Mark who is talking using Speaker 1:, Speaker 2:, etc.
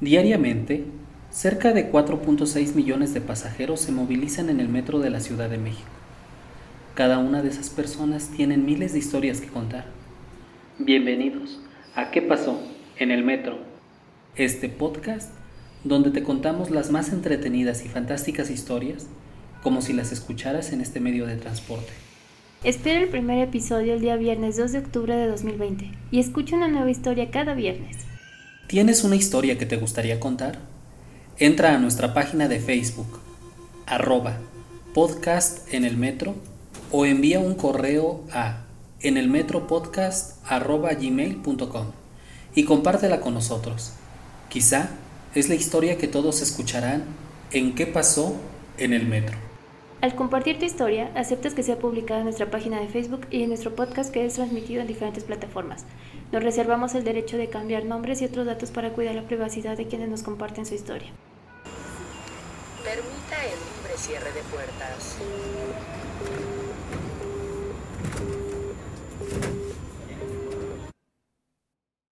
Speaker 1: Diariamente, cerca de 4.6 millones de pasajeros se movilizan en el metro de la Ciudad de México. Cada una de esas personas tiene miles de historias que contar. Bienvenidos a ¿Qué pasó? en el metro? Este podcast donde te contamos las más entretenidas y fantásticas historias como si las escucharas en este medio de transporte.
Speaker 2: Espera el primer episodio el día viernes 2 de octubre de 2020 y escucha una nueva historia cada viernes.
Speaker 1: ¿Tienes una historia que te gustaría contar? Entra a nuestra página de Facebook, arroba podcast en el metro, o envía un correo a en el metro y compártela con nosotros. Quizá es la historia que todos escucharán en qué pasó en el metro.
Speaker 2: Al compartir tu historia, aceptas que sea publicada en nuestra página de Facebook y en nuestro podcast que es transmitido en diferentes plataformas. Nos reservamos el derecho de cambiar nombres y otros datos para cuidar la privacidad de quienes nos comparten su historia.
Speaker 3: Permita el libre cierre de puertas.